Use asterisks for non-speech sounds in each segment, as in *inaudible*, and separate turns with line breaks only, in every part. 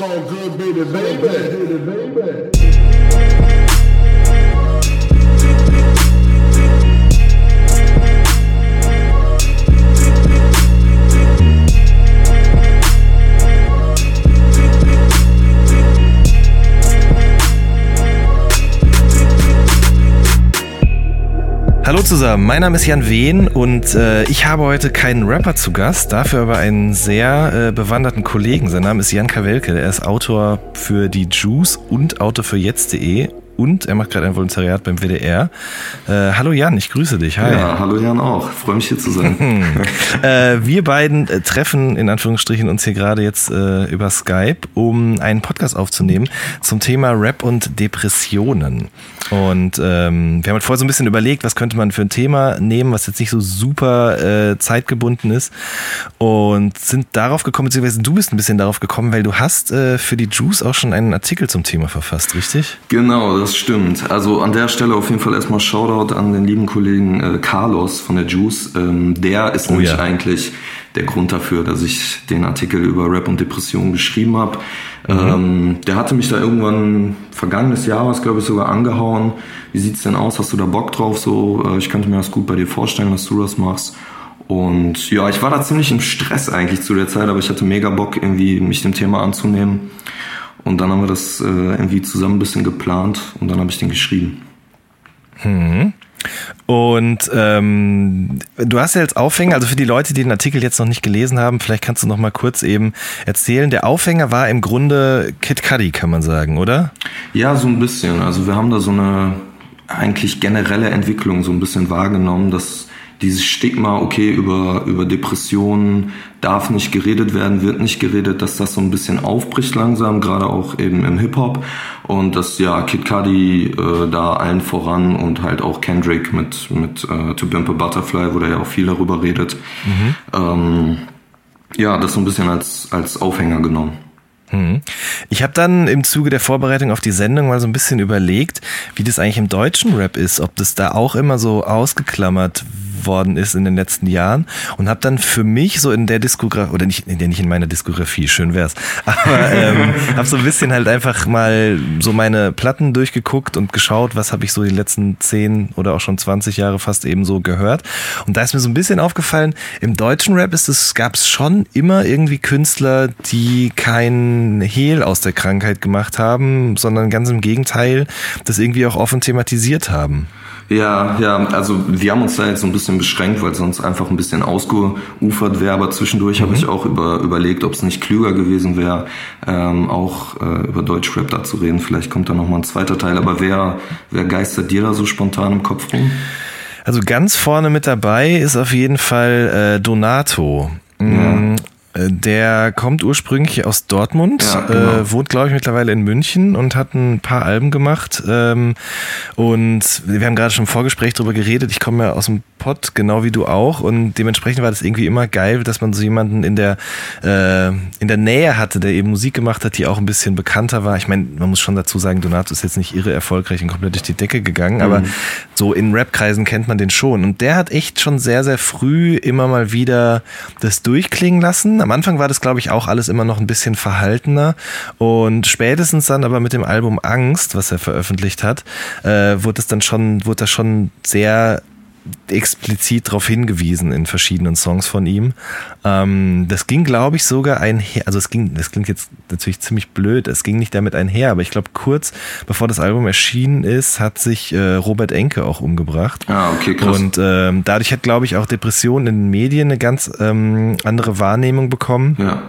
So good, baby, baby, baby, baby.
Hallo zusammen, mein Name ist Jan Wehn und äh, ich habe heute keinen Rapper zu Gast, dafür aber einen sehr äh, bewanderten Kollegen. Sein Name ist Jan Kawelke, er ist Autor für die Juice und Autor für jetzt.de und er macht gerade ein Volontariat beim WDR. Äh, hallo Jan, ich grüße dich.
Hi. Ja, hallo Jan auch. Freue mich hier zu sein. *laughs*
äh, wir beiden äh, treffen in Anführungsstrichen uns hier gerade jetzt äh, über Skype, um einen Podcast aufzunehmen zum Thema Rap und Depressionen. Und ähm, wir haben halt vorher so ein bisschen überlegt, was könnte man für ein Thema nehmen, was jetzt nicht so super äh, zeitgebunden ist. Und sind darauf gekommen, beziehungsweise du bist ein bisschen darauf gekommen, weil du hast äh, für die Juice auch schon einen Artikel zum Thema verfasst, richtig?
Genau, das stimmt. Also an der Stelle auf jeden Fall erstmal Shoutout an den lieben Kollegen äh, Carlos von der Juice. Ähm, der ist oh, nämlich ja. eigentlich der Grund dafür, dass ich den Artikel über Rap und Depression geschrieben habe. Mhm. Ähm, der hatte mich da irgendwann vergangenes Jahr, was glaube ich sogar angehauen. Wie sieht's denn aus? Hast du da Bock drauf? So, äh, ich könnte mir das gut bei dir vorstellen, dass du das machst. Und ja, ich war da ziemlich im Stress eigentlich zu der Zeit, aber ich hatte mega Bock, irgendwie mich dem Thema anzunehmen. Und dann haben wir das äh, irgendwie zusammen ein bisschen geplant und dann habe ich den geschrieben.
Hm. Und ähm, du hast ja als Aufhänger, also für die Leute, die den Artikel jetzt noch nicht gelesen haben, vielleicht kannst du noch mal kurz eben erzählen. Der Aufhänger war im Grunde Kid Cudi, kann man sagen, oder?
Ja, so ein bisschen. Also wir haben da so eine eigentlich generelle Entwicklung so ein bisschen wahrgenommen, dass dieses Stigma, okay, über, über Depressionen darf nicht geredet werden, wird nicht geredet, dass das so ein bisschen aufbricht langsam, gerade auch eben im Hip-Hop. Und dass ja Kid Cudi äh, da allen voran und halt auch Kendrick mit, mit äh, To a Butterfly, wo der ja auch viel darüber redet. Mhm. Ähm, ja, das so ein bisschen als, als Aufhänger genommen.
Mhm. Ich habe dann im Zuge der Vorbereitung auf die Sendung mal so ein bisschen überlegt, wie das eigentlich im deutschen Rap ist, ob das da auch immer so ausgeklammert worden ist in den letzten Jahren und habe dann für mich so in der Diskografie, oder nicht, in nicht in meiner Diskografie, schön wär's, *laughs* aber ähm, habe so ein bisschen halt einfach mal so meine Platten durchgeguckt und geschaut, was habe ich so die letzten zehn oder auch schon 20 Jahre fast eben so gehört. Und da ist mir so ein bisschen aufgefallen, im deutschen Rap ist es, gab es schon immer irgendwie Künstler, die kein Hehl aus der Krankheit gemacht haben, sondern ganz im Gegenteil, das irgendwie auch offen thematisiert haben.
Ja, ja, also wir haben uns da jetzt so ein bisschen beschränkt, weil sonst einfach ein bisschen ausgeufert wäre. Aber zwischendurch mhm. habe ich auch über, überlegt, ob es nicht klüger gewesen wäre, ähm, auch äh, über Deutschrap da zu reden. Vielleicht kommt da nochmal ein zweiter Teil. Aber wer, wer geistert dir da so spontan im Kopf rum?
Also ganz vorne mit dabei ist auf jeden Fall äh, Donato. Ja. Äh, der kommt ursprünglich aus Dortmund, ja, genau. äh, wohnt, glaube ich, mittlerweile in München und hat ein paar Alben gemacht. Ähm, und wir haben gerade schon im Vorgespräch darüber geredet. Ich komme ja aus dem Pott, genau wie du auch. Und dementsprechend war das irgendwie immer geil, dass man so jemanden in der, äh, in der Nähe hatte, der eben Musik gemacht hat, die auch ein bisschen bekannter war. Ich meine, man muss schon dazu sagen, Donato ist jetzt nicht irre erfolgreich und komplett durch die Decke gegangen, mhm. aber so in Rap-Kreisen kennt man den schon. Und der hat echt schon sehr, sehr früh immer mal wieder das durchklingen lassen am Anfang war das, glaube ich, auch alles immer noch ein bisschen verhaltener. Und spätestens dann aber mit dem Album Angst, was er veröffentlicht hat, äh, wurde es dann schon, wurde das schon sehr explizit darauf hingewiesen in verschiedenen Songs von ihm. Ähm, das ging, glaube ich, sogar einher, also es ging, das klingt jetzt natürlich ziemlich blöd, es ging nicht damit einher, aber ich glaube, kurz bevor das Album erschienen ist, hat sich äh, Robert Enke auch umgebracht.
Ah, okay, krass.
Und ähm, dadurch hat, glaube ich, auch Depression in den Medien eine ganz ähm, andere Wahrnehmung bekommen.
Ja.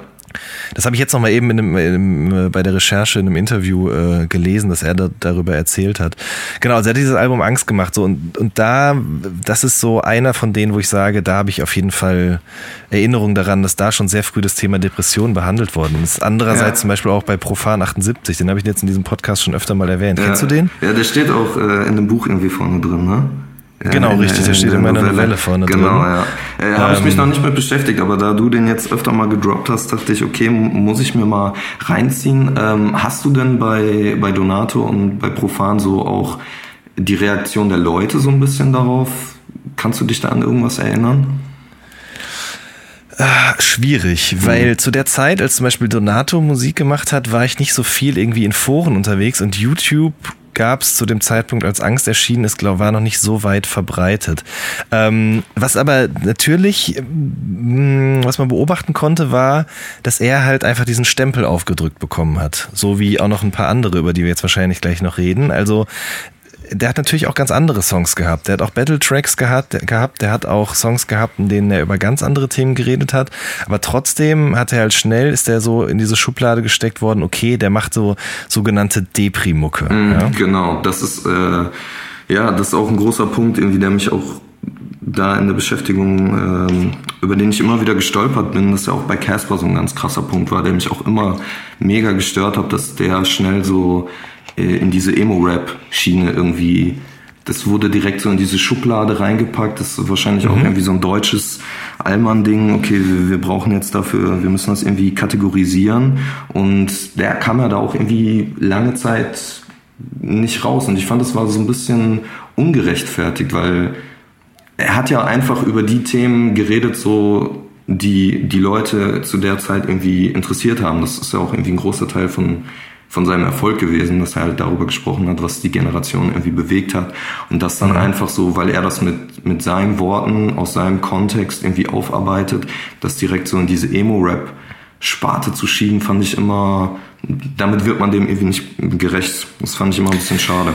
Das habe ich jetzt nochmal eben in einem, in, äh, bei der Recherche in einem Interview äh, gelesen, dass er da, darüber erzählt hat. Genau, also er hat dieses Album Angst gemacht. So, und, und da, das ist so einer von denen, wo ich sage, da habe ich auf jeden Fall Erinnerung daran, dass da schon sehr früh das Thema Depression behandelt worden ist. Andererseits ja. zum Beispiel auch bei Profan 78, den habe ich jetzt in diesem Podcast schon öfter mal erwähnt.
Ja.
Kennst du den?
Ja, der steht auch äh, in dem Buch irgendwie vorne drin, ne?
Genau, richtig, der steht in meiner Novelle, Novelle vorne
genau, drin. Genau, ja. Äh, Habe ähm, ich mich ähm, noch nicht mit beschäftigt, aber da du den jetzt öfter mal gedroppt hast, dachte ich, okay, muss ich mir mal reinziehen. Ähm, hast du denn bei, bei Donato und bei Profan so auch die Reaktion der Leute so ein bisschen darauf? Kannst du dich da an irgendwas erinnern?
Ah, schwierig, mhm. weil zu der Zeit, als zum Beispiel Donato Musik gemacht hat, war ich nicht so viel irgendwie in Foren unterwegs und YouTube gab es zu dem Zeitpunkt, als Angst erschienen ist, glaube war noch nicht so weit verbreitet. Ähm, was aber natürlich, mh, mm, was man beobachten konnte, war, dass er halt einfach diesen Stempel aufgedrückt bekommen hat. So wie auch noch ein paar andere, über die wir jetzt wahrscheinlich gleich noch reden. Also der hat natürlich auch ganz andere Songs gehabt. Der hat auch Battle-Tracks gehabt, gehabt, der hat auch Songs gehabt, in denen er über ganz andere Themen geredet hat. Aber trotzdem hat er halt schnell, ist er so in diese Schublade gesteckt worden, okay, der macht so sogenannte Depri-Mucke.
Mhm, ja? Genau, das ist, äh, ja, das ist auch ein großer Punkt, irgendwie, der mich auch da in der Beschäftigung, ähm, über den ich immer wieder gestolpert bin, dass ja auch bei Casper so ein ganz krasser Punkt war, der mich auch immer mega gestört hat, dass der schnell so in diese Emo-Rap-Schiene irgendwie, das wurde direkt so in diese Schublade reingepackt. Das ist wahrscheinlich mhm. auch irgendwie so ein deutsches Allmann-Ding. Okay, wir, wir, brauchen jetzt dafür, wir müssen das irgendwie kategorisieren. Und der kam ja da auch irgendwie lange Zeit nicht raus. Und ich fand, das war so ein bisschen ungerechtfertigt, weil er hat ja einfach über die Themen geredet, so die die Leute zu der Zeit irgendwie interessiert haben. Das ist ja auch irgendwie ein großer Teil von von seinem Erfolg gewesen, dass er halt darüber gesprochen hat, was die Generation irgendwie bewegt hat. Und das dann einfach so, weil er das mit, mit seinen Worten aus seinem Kontext irgendwie aufarbeitet, das direkt so in diese Emo-Rap Sparte zu schieben, fand ich immer, damit wird man dem irgendwie nicht gerecht. Das fand ich immer ein bisschen schade.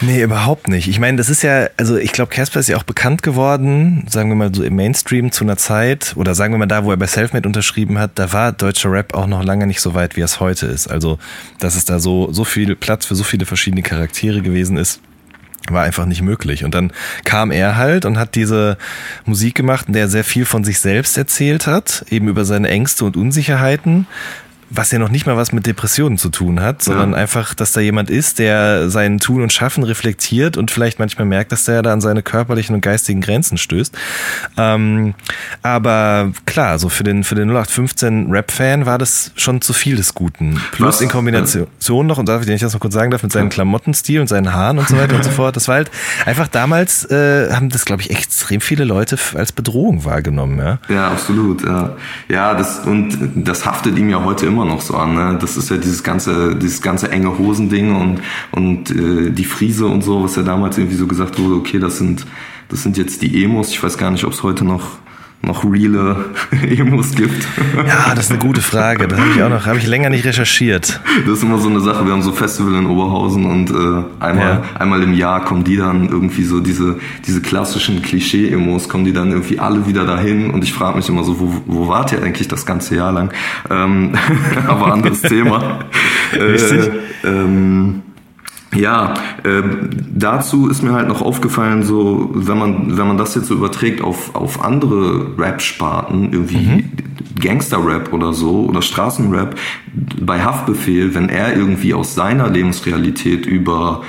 Nee, überhaupt nicht. Ich meine, das ist ja, also ich glaube, Casper ist ja auch bekannt geworden, sagen wir mal so im Mainstream zu einer Zeit, oder sagen wir mal da, wo er bei Selfmade unterschrieben hat, da war deutscher Rap auch noch lange nicht so weit, wie es heute ist. Also, dass es da so, so viel Platz für so viele verschiedene Charaktere gewesen ist, war einfach nicht möglich. Und dann kam er halt und hat diese Musik gemacht, in der er sehr viel von sich selbst erzählt hat, eben über seine Ängste und Unsicherheiten, was ja noch nicht mal was mit Depressionen zu tun hat, sondern ja. einfach, dass da jemand ist, der sein Tun und Schaffen reflektiert und vielleicht manchmal merkt, dass der da an seine körperlichen und geistigen Grenzen stößt. Ähm, aber klar, so für den, für den 0815 Rap-Fan war das schon zu viel des Guten. Plus was? in Kombination ja. noch, und darf ich, wenn ich das noch kurz sagen darf, mit seinem Klamottenstil und seinen Haaren und so weiter und so fort. Das war halt einfach damals, äh, haben das, glaube ich, extrem viele Leute als Bedrohung wahrgenommen. Ja,
ja absolut. Ja, ja das, und das haftet ihm ja heute immer immer noch so an. Ne? Das ist ja dieses ganze, dieses ganze enge Hosending und, und äh, die Friese und so, was ja damals irgendwie so gesagt wurde, okay, das sind, das sind jetzt die Emos. Ich weiß gar nicht, ob es heute noch noch reale *laughs* Emos gibt?
Ja, das ist eine gute Frage. Das habe ich auch noch, habe ich länger nicht recherchiert.
Das ist immer so eine Sache. Wir haben so Festival in Oberhausen und äh, einmal, ja. einmal im Jahr kommen die dann irgendwie so diese, diese klassischen Klischee-Emos, kommen die dann irgendwie alle wieder dahin und ich frage mich immer so, wo, wo wart ihr eigentlich das ganze Jahr lang? Ähm, *laughs* aber anderes Thema. Richtig. Äh, ähm, ja, äh, dazu ist mir halt noch aufgefallen, so wenn man wenn man das jetzt so überträgt auf auf andere Rap-Sparten, irgendwie mhm. Gangster-Rap oder so oder Straßenrap, bei Haftbefehl, wenn er irgendwie aus seiner Lebensrealität über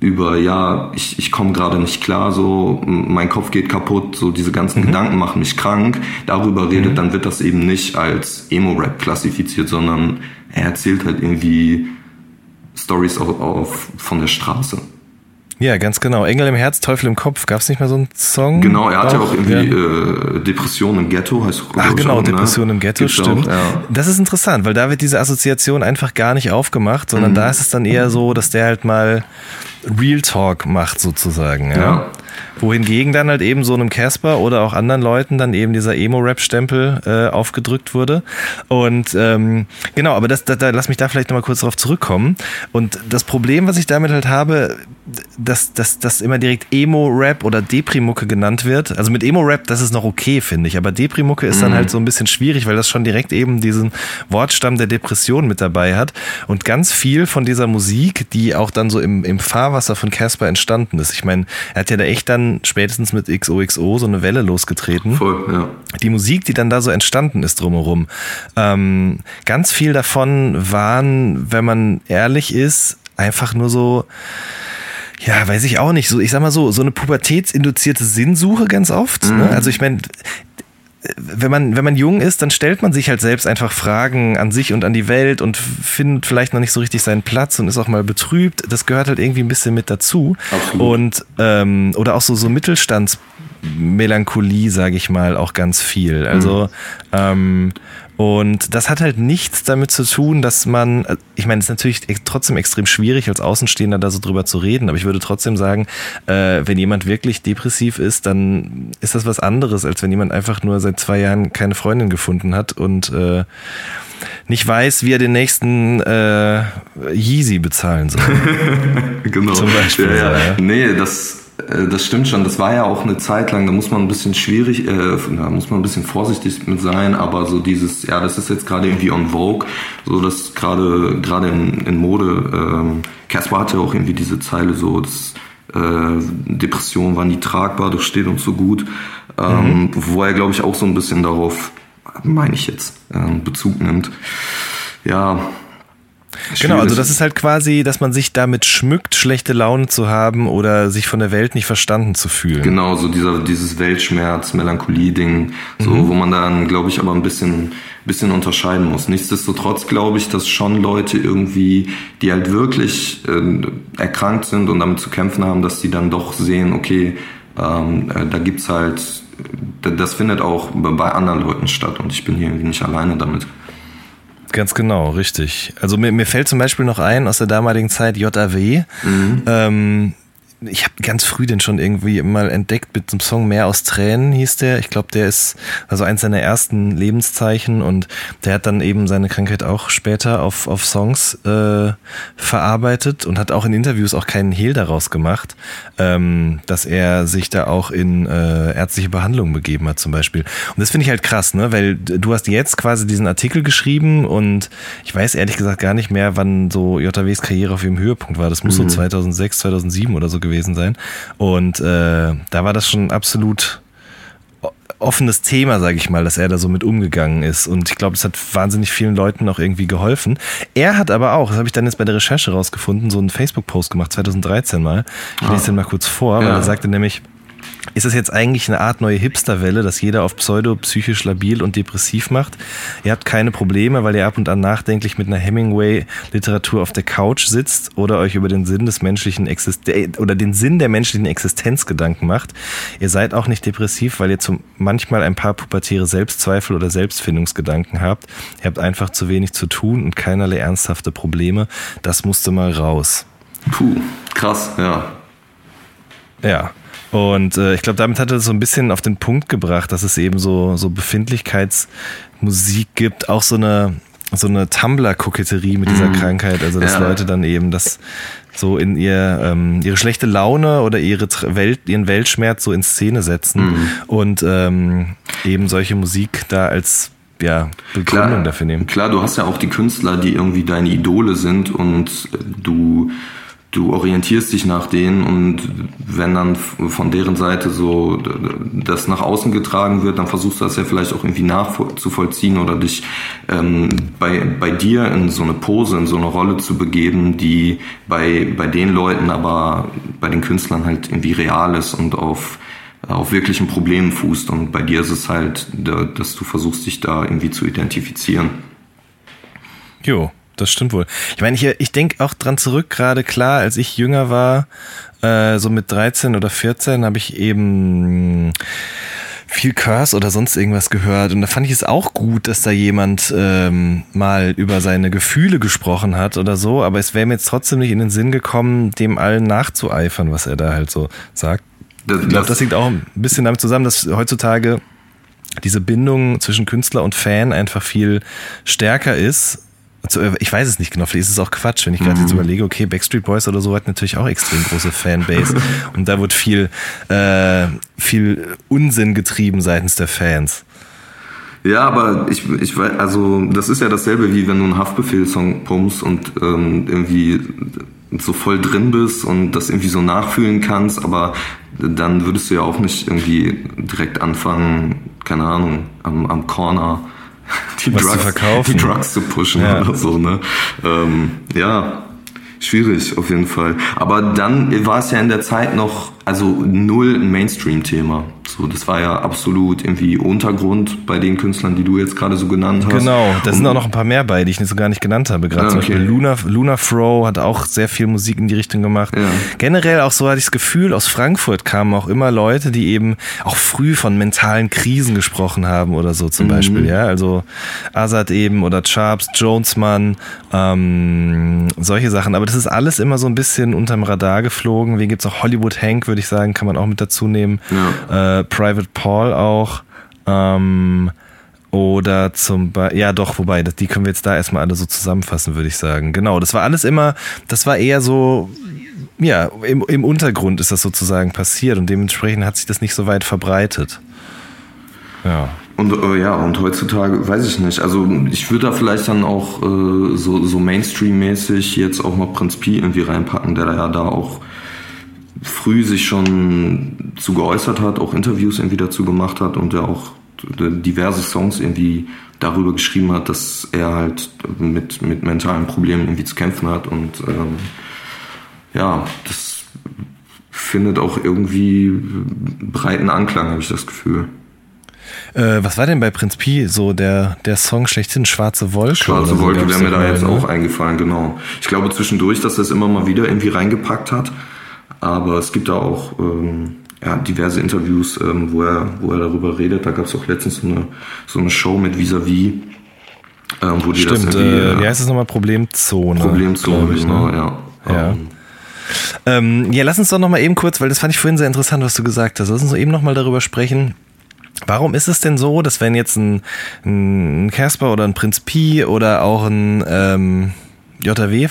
über ja, ich, ich komme gerade nicht klar, so mein Kopf geht kaputt, so diese ganzen mhm. Gedanken machen mich krank, darüber redet, mhm. dann wird das eben nicht als Emo-Rap klassifiziert, sondern er erzählt halt irgendwie Stories auf, auf, von der Straße.
Ja, ganz genau. Engel im Herz, Teufel im Kopf. Gab es nicht mal so einen Song?
Genau, er hat ja auch irgendwie ja. Äh, Depression im Ghetto, heißt
Ach genau, auch, ne? Depression ne? im Ghetto, Gibt's stimmt. Auch, ja. Das ist interessant, weil da wird diese Assoziation einfach gar nicht aufgemacht, sondern mhm. da ist es dann eher so, dass der halt mal Real Talk macht sozusagen. Ja. ja. Wohingegen dann halt eben so einem Casper oder auch anderen Leuten dann eben dieser Emo-Rap-Stempel äh, aufgedrückt wurde. Und ähm, genau, aber das, da, da, lass mich da vielleicht nochmal kurz drauf zurückkommen. Und das Problem, was ich damit halt habe, dass, dass, dass immer direkt Emo-Rap oder Deprimucke genannt wird. Also mit Emo-Rap, das ist noch okay, finde ich. Aber Deprimucke ist dann mhm. halt so ein bisschen schwierig, weil das schon direkt eben diesen Wortstamm der Depression mit dabei hat. Und ganz viel von dieser Musik, die auch dann so im, im Fahrwasser von Casper entstanden ist. Ich meine, er hat ja da echt dann spätestens mit XOXO so eine Welle losgetreten. Voll, ja. Die Musik, die dann da so entstanden ist drumherum. Ähm, ganz viel davon waren, wenn man ehrlich ist, einfach nur so, ja, weiß ich auch nicht. So, ich sag mal so, so eine pubertätsinduzierte Sinnsuche ganz oft. Ne? Mhm. Ne? Also ich meine, wenn man, wenn man jung ist, dann stellt man sich halt selbst einfach Fragen an sich und an die Welt und findet vielleicht noch nicht so richtig seinen Platz und ist auch mal betrübt. Das gehört halt irgendwie ein bisschen mit dazu. Absolut. Und ähm, oder auch so, so Mittelstands Melancholie, sage ich mal, auch ganz viel. Also mhm. ähm, und das hat halt nichts damit zu tun, dass man, ich meine, es ist natürlich trotzdem extrem schwierig, als Außenstehender da so drüber zu reden, aber ich würde trotzdem sagen, äh, wenn jemand wirklich depressiv ist, dann ist das was anderes, als wenn jemand einfach nur seit zwei Jahren keine Freundin gefunden hat und äh, nicht weiß, wie er den nächsten äh, Yeezy bezahlen soll. *laughs* *laughs*
genau. Zum Beispiel. Ja, ja. ja. Nee, das äh, das stimmt schon. Das war ja auch eine Zeit lang, da muss man ein bisschen schwierig, äh, da muss man ein bisschen vorsichtig mit sein, aber so dieses, ja, das ist jetzt gerade irgendwie on Vogue, so dass gerade, gerade in, in Mode, ähm, Casper hatte auch irgendwie diese Zeile so, dass, äh, Depressionen waren nie tragbar, das steht uns so gut, ähm, mhm. wo er, glaube ich, auch so ein bisschen darauf, meine ich jetzt, äh, Bezug nimmt. Ja,
Genau, also das ist halt quasi, dass man sich damit schmückt, schlechte Laune zu haben oder sich von der Welt nicht verstanden zu fühlen.
Genau, so dieser, dieses Weltschmerz, Melancholie-Ding, so, mhm. wo man dann, glaube ich, aber ein bisschen, bisschen unterscheiden muss. Nichtsdestotrotz glaube ich, dass schon Leute irgendwie, die halt wirklich äh, erkrankt sind und damit zu kämpfen haben, dass die dann doch sehen, okay, ähm, äh, da gibt's halt, das findet auch bei anderen Leuten statt und ich bin hier irgendwie nicht alleine damit.
Ganz genau, richtig. Also mir, mir fällt zum Beispiel noch ein aus der damaligen Zeit JAW. Mhm. Ähm, ich habe ganz früh den schon irgendwie mal entdeckt mit dem Song Mehr aus Tränen hieß der. Ich glaube, der ist also eins seiner ersten Lebenszeichen und der hat dann eben seine Krankheit auch später auf, auf Songs äh, verarbeitet und hat auch in Interviews auch keinen Hehl daraus gemacht, ähm, dass er sich da auch in äh, ärztliche Behandlung begeben hat zum Beispiel. Und das finde ich halt krass, ne? weil du hast jetzt quasi diesen Artikel geschrieben und ich weiß ehrlich gesagt gar nicht mehr, wann so JWs Karriere auf ihrem Höhepunkt war. Das muss mhm. so 2006, 2007 oder so gewesen sein. Und äh, da war das schon absolut offenes Thema, sage ich mal, dass er da so mit umgegangen ist. Und ich glaube, es hat wahnsinnig vielen Leuten auch irgendwie geholfen. Er hat aber auch, das habe ich dann jetzt bei der Recherche rausgefunden, so einen Facebook-Post gemacht, 2013 mal. Ich lese ah. den mal kurz vor, ja. weil er sagte nämlich, ist es jetzt eigentlich eine Art neue Hipsterwelle, dass jeder auf Pseudo psychisch labil und depressiv macht? Ihr habt keine Probleme, weil ihr ab und an nachdenklich mit einer Hemingway-Literatur auf der Couch sitzt oder euch über den Sinn des menschlichen Existen oder den Sinn der menschlichen Existenz Gedanken macht. Ihr seid auch nicht depressiv, weil ihr zum manchmal ein paar pubertäre Selbstzweifel oder Selbstfindungsgedanken habt. Ihr habt einfach zu wenig zu tun und keinerlei ernsthafte Probleme. Das musste mal raus.
Puh, krass, ja.
Ja. Und äh, ich glaube, damit hat er so ein bisschen auf den Punkt gebracht, dass es eben so, so Befindlichkeitsmusik gibt, auch so eine, so eine Tumblr-Koketterie mit dieser mhm. Krankheit. Also, dass ja. Leute dann eben das so in ihr, ähm, ihre schlechte Laune oder ihre Welt, ihren Weltschmerz so in Szene setzen mhm. und ähm, eben solche Musik da als ja, Begründung
klar,
dafür nehmen.
Klar, du hast ja auch die Künstler, die irgendwie deine Idole sind und du du orientierst dich nach denen und wenn dann von deren Seite so das nach außen getragen wird, dann versuchst du das ja vielleicht auch irgendwie nachzuvollziehen oder dich ähm, bei, bei dir in so eine Pose, in so eine Rolle zu begeben, die bei, bei den Leuten, aber bei den Künstlern halt irgendwie real ist und auf auf wirklichen Problemen fußt und bei dir ist es halt, dass du versuchst, dich da irgendwie zu identifizieren.
Jo, das stimmt wohl. Ich meine, ich, ich denke auch dran zurück, gerade klar, als ich jünger war, äh, so mit 13 oder 14, habe ich eben viel Curse oder sonst irgendwas gehört. Und da fand ich es auch gut, dass da jemand ähm, mal über seine Gefühle gesprochen hat oder so. Aber es wäre mir jetzt trotzdem nicht in den Sinn gekommen, dem allen nachzueifern, was er da halt so sagt. ich glaube, das hängt auch ein bisschen damit zusammen, dass heutzutage diese Bindung zwischen Künstler und Fan einfach viel stärker ist äh, ich weiß es nicht genau, vielleicht ist es auch Quatsch, wenn ich gerade mhm. jetzt überlege, okay, Backstreet Boys oder so hat natürlich auch extrem große Fanbase *laughs* und da wird viel, äh, viel Unsinn getrieben seitens der Fans.
Ja, aber ich, ich weiß, also das ist ja dasselbe wie wenn du einen Haftbefehl-Song pumpst und ähm, irgendwie so voll drin bist und das irgendwie so nachfühlen kannst, aber dann würdest du ja auch nicht irgendwie direkt anfangen, keine Ahnung, am, am Corner *laughs* die, Was Drugs, zu verkaufen. die Drugs zu pushen ja. oder so. Ne? Ähm, ja, schwierig auf jeden Fall. Aber dann war es ja in der Zeit noch, also null ein Mainstream-Thema. So, das war ja absolut irgendwie Untergrund bei den Künstlern, die du jetzt gerade so genannt hast.
Genau, da sind auch noch ein paar mehr bei, die ich so gar nicht genannt habe. Gerade
Ah,
zum
okay.
Beispiel Luna, Luna Fro hat auch sehr viel Musik in die Richtung gemacht.
Ja.
Generell auch so hatte ich das Gefühl, aus Frankfurt kamen auch immer Leute, die eben auch früh von mentalen Krisen gesprochen haben oder so
Mhm.
zum Beispiel. Ja, also Azad eben oder Sharps, Jonesman, ähm, solche Sachen. Aber das ist alles immer so ein bisschen unterm Radar geflogen. Wen gibt's auch? Hollywood Hank, würde ich sagen, kann man auch mit dazu nehmen. Äh, Private Paul auch. Ähm, oder zum Beispiel, ja doch, wobei, das, die können wir jetzt da erstmal alle so zusammenfassen, würde ich sagen. Genau, das war alles immer, das war eher so, ja, im, im Untergrund ist das sozusagen passiert und dementsprechend hat sich das nicht so weit verbreitet. Ja.
Und äh, ja, und heutzutage weiß ich nicht. Also ich würde da vielleicht dann auch äh, so, so Mainstream-mäßig jetzt auch mal Prinz Pi irgendwie reinpacken, der da ja da auch früh sich schon zu geäußert hat, auch Interviews irgendwie dazu gemacht hat und der auch diverse Songs irgendwie darüber geschrieben hat, dass er halt mit, mit mentalen Problemen irgendwie zu kämpfen hat und ähm, ja, das findet auch irgendwie breiten Anklang, habe ich das Gefühl.
Äh, was war denn bei Prinz Pi so der, der Song schlechthin, Schwarze Wolke?
Schwarze Wolke wäre mir da jetzt
ne?
auch eingefallen, genau. Ich glaube zwischendurch, dass er es immer mal wieder irgendwie reingepackt hat. Aber es gibt da auch ähm, ja, diverse Interviews, ähm, wo, er, wo er darüber redet. Da gab es auch letztens so eine, so eine Show mit Vis-a-vis, ähm, wo die das
Stimmt,
irgendwie
äh, wie
äh,
heißt es nochmal? Problemzone.
Problemzone,
ich,
genau,
ne?
ja.
Ja.
Ähm,
Ähm, ja, lass uns doch nochmal eben kurz, weil das fand ich vorhin sehr interessant, was du gesagt hast. Lass uns doch eben nochmal darüber sprechen. Warum ist es denn so, dass wenn jetzt ein, ein Casper oder ein Prinz Pi oder auch ein ähm, JW,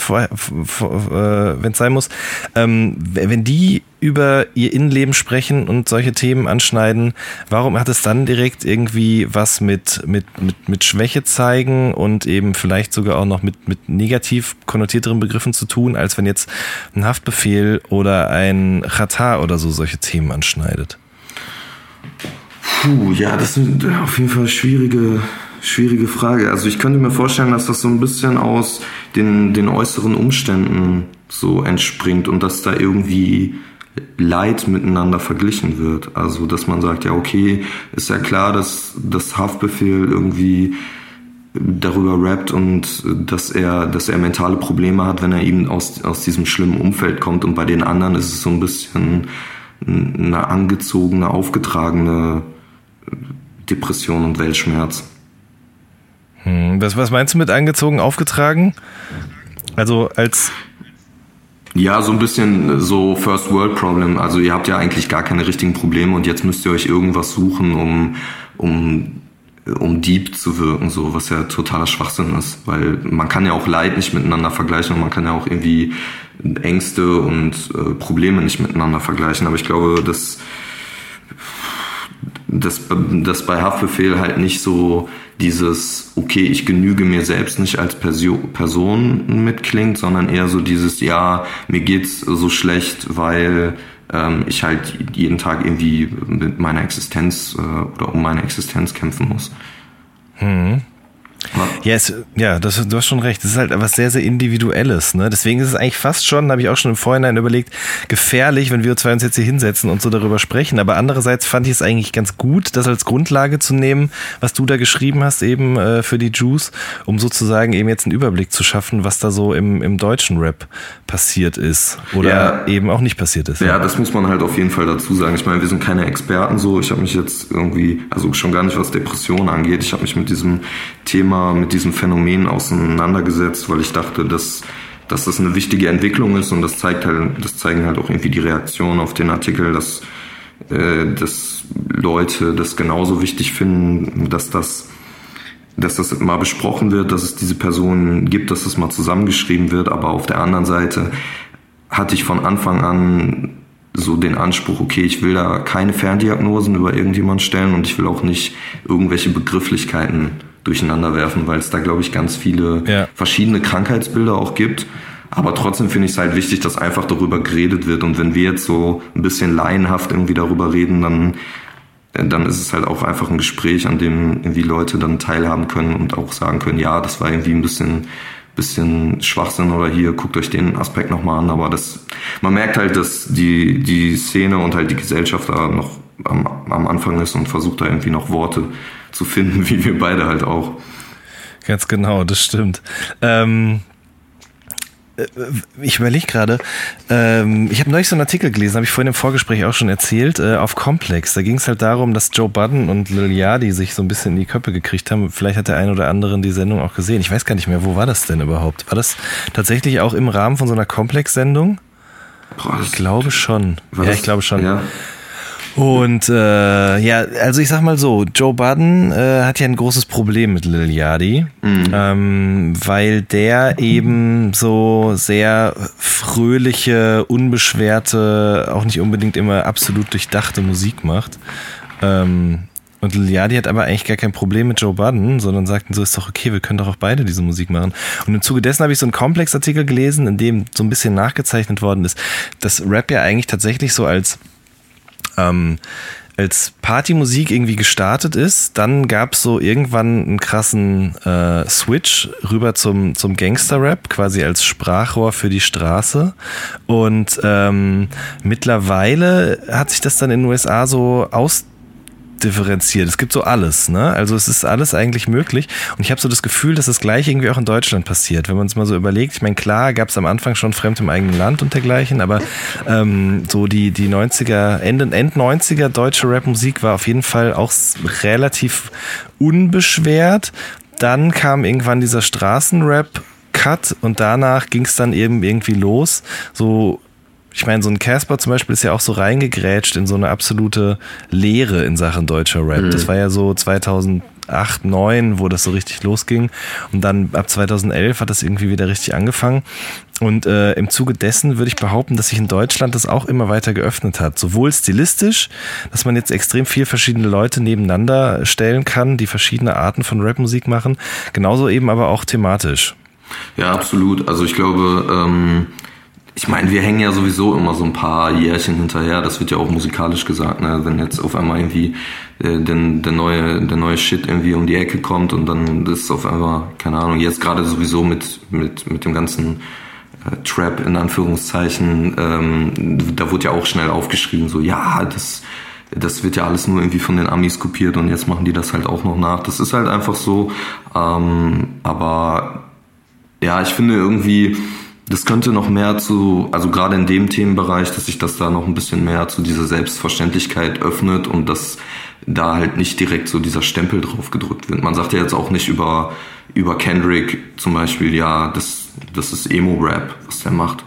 wenn es sein muss, ähm, wenn die über ihr Innenleben sprechen und solche Themen anschneiden, warum hat es dann direkt irgendwie was mit, mit, mit, mit Schwäche zeigen und eben vielleicht sogar auch noch mit, mit negativ konnotierteren Begriffen zu tun, als wenn jetzt ein Haftbefehl oder ein Chata oder so solche Themen anschneidet?
Puh, ja, das eine- auf jeden Fall schwierige, schwierige Frage. Also ich könnte mir vorstellen, dass das so ein bisschen aus den, den äußeren Umständen so entspringt und dass da irgendwie Leid miteinander verglichen wird. Also dass man sagt, ja okay, ist ja klar, dass das Haftbefehl irgendwie darüber rappt und dass er, dass er mentale Probleme hat, wenn er eben aus, aus diesem schlimmen Umfeld kommt. Und bei den anderen ist es so ein bisschen eine angezogene, aufgetragene Depression und Weltschmerz.
Hm, was, was meinst du mit angezogen, aufgetragen? Also als
Ja, so ein bisschen so First World Problem. Also ihr habt ja eigentlich gar keine richtigen Probleme und jetzt müsst ihr euch irgendwas suchen, um, um, um deep zu wirken, so was ja totaler Schwachsinn ist. Weil man kann ja auch Leid nicht miteinander vergleichen und man kann ja auch irgendwie Ängste und äh, Probleme nicht miteinander vergleichen. Aber ich glaube, dass dass, dass bei Haftbefehl halt nicht so dieses, okay, ich genüge mir selbst nicht als Person mitklingt, sondern eher so dieses, ja, mir geht's so schlecht, weil ähm, ich halt jeden Tag irgendwie mit meiner Existenz äh, oder um meine Existenz kämpfen muss.
Ja, es, ja das, du hast schon recht. Das ist halt etwas sehr, sehr Individuelles. Ne? Deswegen ist es eigentlich fast schon, habe ich auch schon im Vorhinein überlegt, gefährlich, wenn wir zwei uns jetzt hier hinsetzen und so darüber sprechen. Aber andererseits fand ich es eigentlich ganz gut, das als Grundlage zu nehmen, was du da geschrieben hast, eben äh, für die Juice, um sozusagen eben jetzt einen Überblick zu schaffen, was da so im, im deutschen Rap passiert ist oder
Ja.
eben auch nicht passiert ist.
Ja, das muss man halt auf jeden Fall dazu sagen. Ich meine, wir sind keine Experten so. Ich habe mich jetzt irgendwie, also schon gar nicht was Depressionen angeht, ich habe mich mit diesem Thema, mit diesem Phänomen auseinandergesetzt, weil ich dachte, dass, dass das eine wichtige Entwicklung ist und das zeigt halt, das zeigen halt auch irgendwie die Reaktionen auf den Artikel, dass, äh, dass Leute das genauso wichtig finden, dass das dass das mal besprochen wird, dass es diese Personen gibt, dass das mal zusammengeschrieben wird, aber auf der anderen Seite hatte ich von Anfang an so den Anspruch, okay, ich will da keine Ferndiagnosen über irgendjemand stellen und ich will auch nicht irgendwelche Begrifflichkeiten durcheinander werfen, weil es da, glaube ich, ganz viele
Ja.
verschiedene Krankheitsbilder auch gibt. Aber trotzdem finde ich es halt wichtig, dass einfach darüber geredet wird. Und wenn wir jetzt so ein bisschen laienhaft irgendwie darüber reden, dann dann ist es halt auch einfach ein Gespräch, an dem irgendwie Leute dann teilhaben können und auch sagen können, ja, das war irgendwie ein bisschen, bisschen Schwachsinn oder hier, guckt euch den Aspekt nochmal an. Aber das, man merkt halt, dass die, die Szene und halt die Gesellschaft da noch am, am Anfang ist und versucht da irgendwie noch Worte zu finden, wie wir beide halt auch.
Ganz genau, das stimmt. Ähm, äh, ich überlege gerade, ähm, ich habe neulich so einen Artikel gelesen, habe ich vorhin im Vorgespräch auch schon erzählt, äh, auf Complex. Da ging es halt darum, dass Joe Budden und Lil Yachty sich so ein bisschen in die Köpfe gekriegt haben. Vielleicht hat der ein oder andere die Sendung auch gesehen. Ich weiß gar nicht mehr, wo war das denn überhaupt? War das tatsächlich auch im Rahmen von so einer Complex-Sendung? Ich glaube schon. Ja, ich glaube schon. Ja. Und äh, ja, also ich sag mal so, Joe Budden äh, hat ja ein großes Problem mit Lil Yachty, mhm. ähm, weil der eben so sehr fröhliche, unbeschwerte, auch nicht unbedingt immer absolut durchdachte Musik macht. Ähm, und Lil Yachty hat aber eigentlich gar kein Problem mit Joe Budden, sondern sagten, so ist doch okay, wir können doch auch beide diese Musik machen. Und im Zuge dessen habe ich so einen Komplexartikel gelesen, in dem so ein bisschen nachgezeichnet worden ist, dass Rap ja eigentlich tatsächlich so als ähm, als Partymusik irgendwie gestartet ist, dann gab es so irgendwann einen krassen äh, Switch rüber zum, zum Gangster-Rap, quasi als Sprachrohr für die Straße. Und ähm, mittlerweile hat sich das dann in den USA so aus differenziert. Es gibt so alles, ne? Also es ist alles eigentlich möglich. Und ich habe so das Gefühl, dass das gleich irgendwie auch in Deutschland passiert. Wenn man es mal so überlegt, ich meine, klar gab es am Anfang schon Fremd im eigenen Land und dergleichen, aber ähm, so die, die 90er, Ende, End 90er deutsche Rapmusik war auf jeden Fall auch relativ unbeschwert. Dann kam irgendwann dieser Straßenrap Cut und danach ging es dann eben irgendwie los. So ich meine, so ein Casper zum Beispiel ist ja auch so reingegrätscht in so eine absolute Leere in Sachen deutscher Rap. Mhm. Das war ja so 2008, 2009, wo das so richtig losging. Und dann ab 2011 hat das irgendwie wieder richtig angefangen. Und äh, im Zuge dessen würde ich behaupten, dass sich in Deutschland das auch immer weiter geöffnet hat. Sowohl stilistisch, dass man jetzt extrem viel verschiedene Leute nebeneinander stellen kann, die verschiedene Arten von Rapmusik machen, genauso eben aber auch thematisch.
Ja, absolut. Also ich glaube, ähm, ich meine, wir hängen ja sowieso immer so ein paar Jährchen hinterher. Das wird ja auch musikalisch gesagt, ne? wenn jetzt auf einmal irgendwie äh, der, der neue der neue Shit irgendwie um die Ecke kommt und dann ist auf einmal keine Ahnung. Jetzt gerade sowieso mit mit mit dem ganzen äh, Trap in Anführungszeichen, ähm, da wurde ja auch schnell aufgeschrieben, so ja, das das wird ja alles nur irgendwie von den Amis kopiert und jetzt machen die das halt auch noch nach. Das ist halt einfach so. Ähm, aber ja, ich finde irgendwie das könnte noch mehr zu, also gerade in dem Themenbereich, dass sich das da noch ein bisschen mehr zu dieser Selbstverständlichkeit öffnet und dass da halt nicht direkt so dieser Stempel drauf gedrückt wird. Man sagt ja jetzt auch nicht über, über Kendrick zum Beispiel, ja, das, das ist Emo-Rap, was der macht.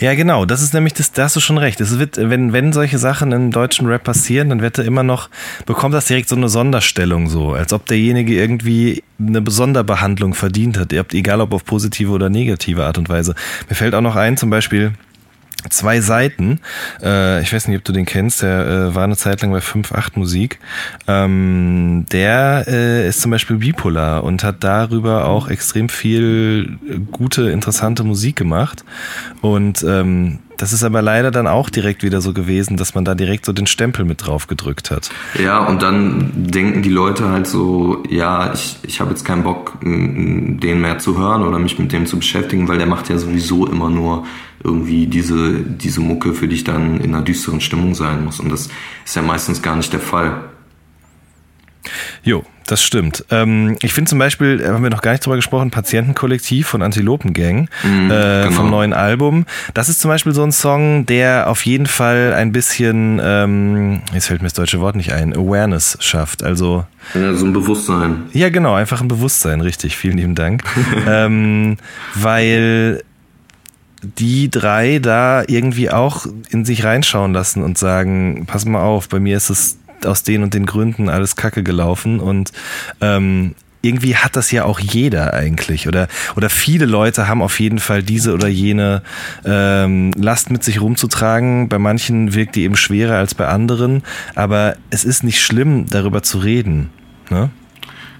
Ja, genau. Das ist nämlich das, da hast du schon recht. Es wird, wenn, wenn solche Sachen im deutschen Rap passieren, dann wird er immer noch, bekommt das direkt so eine Sonderstellung so, als ob derjenige irgendwie eine Sonderbehandlung verdient hat, egal ob auf positive oder negative Art und Weise. Mir fällt auch noch ein, zum Beispiel, zwei Seiten. Äh, ich weiß nicht, ob du den kennst, der äh, war eine Zeit lang bei 5-8 Musik. Ähm, der äh, ist zum Beispiel bipolar und hat darüber auch extrem viel gute, interessante Musik gemacht. Und ähm, das ist aber leider dann auch direkt wieder so gewesen, dass man da direkt so den Stempel mit drauf gedrückt hat.
Ja, und dann denken die Leute halt so, ja, ich, ich habe jetzt keinen Bock, den mehr zu hören oder mich mit dem zu beschäftigen, weil der macht ja sowieso immer nur irgendwie diese, diese Mucke, für die ich dann in einer düsteren Stimmung sein muss. Und das ist ja meistens gar nicht der Fall.
Jo, das stimmt. Ähm, ich finde zum Beispiel, haben wir noch gar nicht drüber gesprochen, Patientenkollektiv von Antilopengang mm, äh, genau. vom neuen Album. Das ist zum Beispiel so ein Song, der auf jeden Fall ein bisschen, ähm, jetzt fällt mir das deutsche Wort nicht ein, Awareness schafft. Also
ja, so ein Bewusstsein.
Ja, genau, einfach ein Bewusstsein, richtig. Vielen lieben Dank. *laughs* ähm, weil die drei da irgendwie auch in sich reinschauen lassen und sagen, pass mal auf, bei mir ist es aus den und den Gründen alles kacke gelaufen und ähm, irgendwie hat das ja auch jeder eigentlich oder oder viele Leute haben auf jeden Fall diese oder jene ähm, Last mit sich rumzutragen. Bei manchen wirkt die eben schwerer als bei anderen, aber es ist nicht schlimm, darüber zu reden. Ne?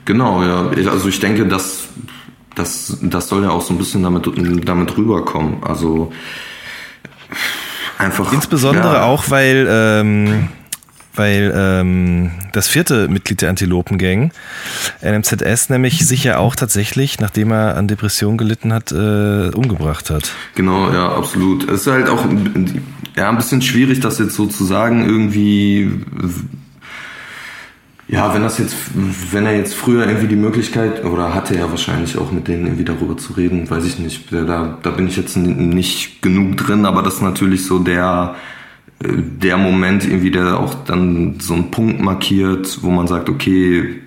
Genau, ja. Also ich denke, dass das, das soll ja auch so ein bisschen damit, damit rüberkommen. Also einfach.
Insbesondere ja. auch, weil, ähm, weil ähm, das vierte Mitglied der Antilopen-Gang, NMZS, nämlich sich ja auch tatsächlich, nachdem er an Depressionen gelitten hat, äh, umgebracht hat.
Genau, ja, absolut. Es ist halt auch ja, ein bisschen schwierig, das jetzt so zu sagen, irgendwie ja, wenn das jetzt, wenn er jetzt früher irgendwie die Möglichkeit, oder hatte er wahrscheinlich auch mit denen irgendwie darüber zu reden, weiß ich nicht. Da, da bin ich jetzt nicht genug drin, aber das ist natürlich so der, der Moment irgendwie, der auch dann so einen Punkt markiert, wo man sagt, okay,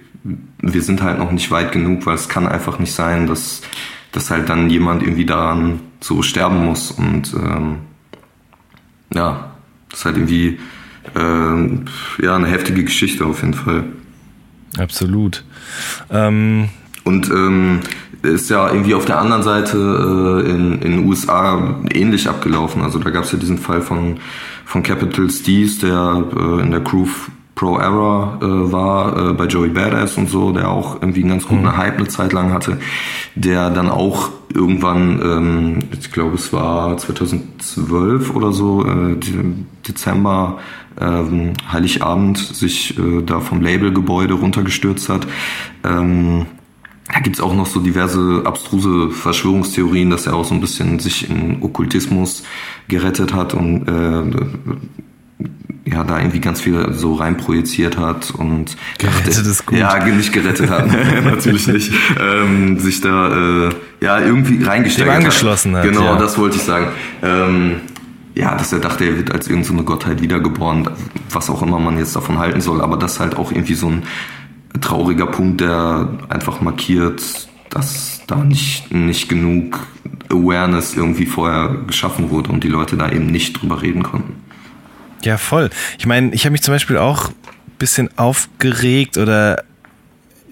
wir sind halt noch nicht weit genug, weil es kann einfach nicht sein, dass, dass halt dann jemand irgendwie daran so sterben muss und ähm, ja, das ist halt irgendwie äh, ja, eine heftige Geschichte auf jeden Fall.
Absolut. Ähm
und ähm, ist ja irgendwie auf der anderen Seite äh, in, in den USA ähnlich abgelaufen. Also da gab es ja diesen Fall von, von Capital Steez, der äh, in der Crew Pro Error äh, war, äh, bei Joey Badass und so, der auch irgendwie einen ganz guten mhm. Hype eine Zeit lang hatte, der dann auch irgendwann, ähm, ich glaube es war 2012 oder so, äh, Dezember, ähm, Heiligabend sich äh, da vom Labelgebäude runtergestürzt hat. Ähm, da gibt's auch noch so diverse abstruse Verschwörungstheorien, dass er auch so ein bisschen sich in Okkultismus gerettet hat und äh, ja, da irgendwie ganz viel so reinprojiziert hat und
gerettet dachte, ist gut.
Ja, nicht gerettet hat, *laughs* natürlich nicht. Ähm, sich da äh, ja irgendwie reingesteckt
hat. angeschlossen hat.
Genau,
ja.
das wollte ich sagen. Ähm, ja, dass er dachte, er wird als irgendeine so Gottheit wiedergeboren, was auch immer man jetzt davon halten soll, aber das halt auch irgendwie so ein trauriger Punkt, der einfach markiert, dass da nicht, nicht genug Awareness irgendwie vorher geschaffen wurde und die Leute da eben nicht drüber reden konnten.
Ja, voll. Ich meine, ich habe mich zum Beispiel auch ein bisschen aufgeregt oder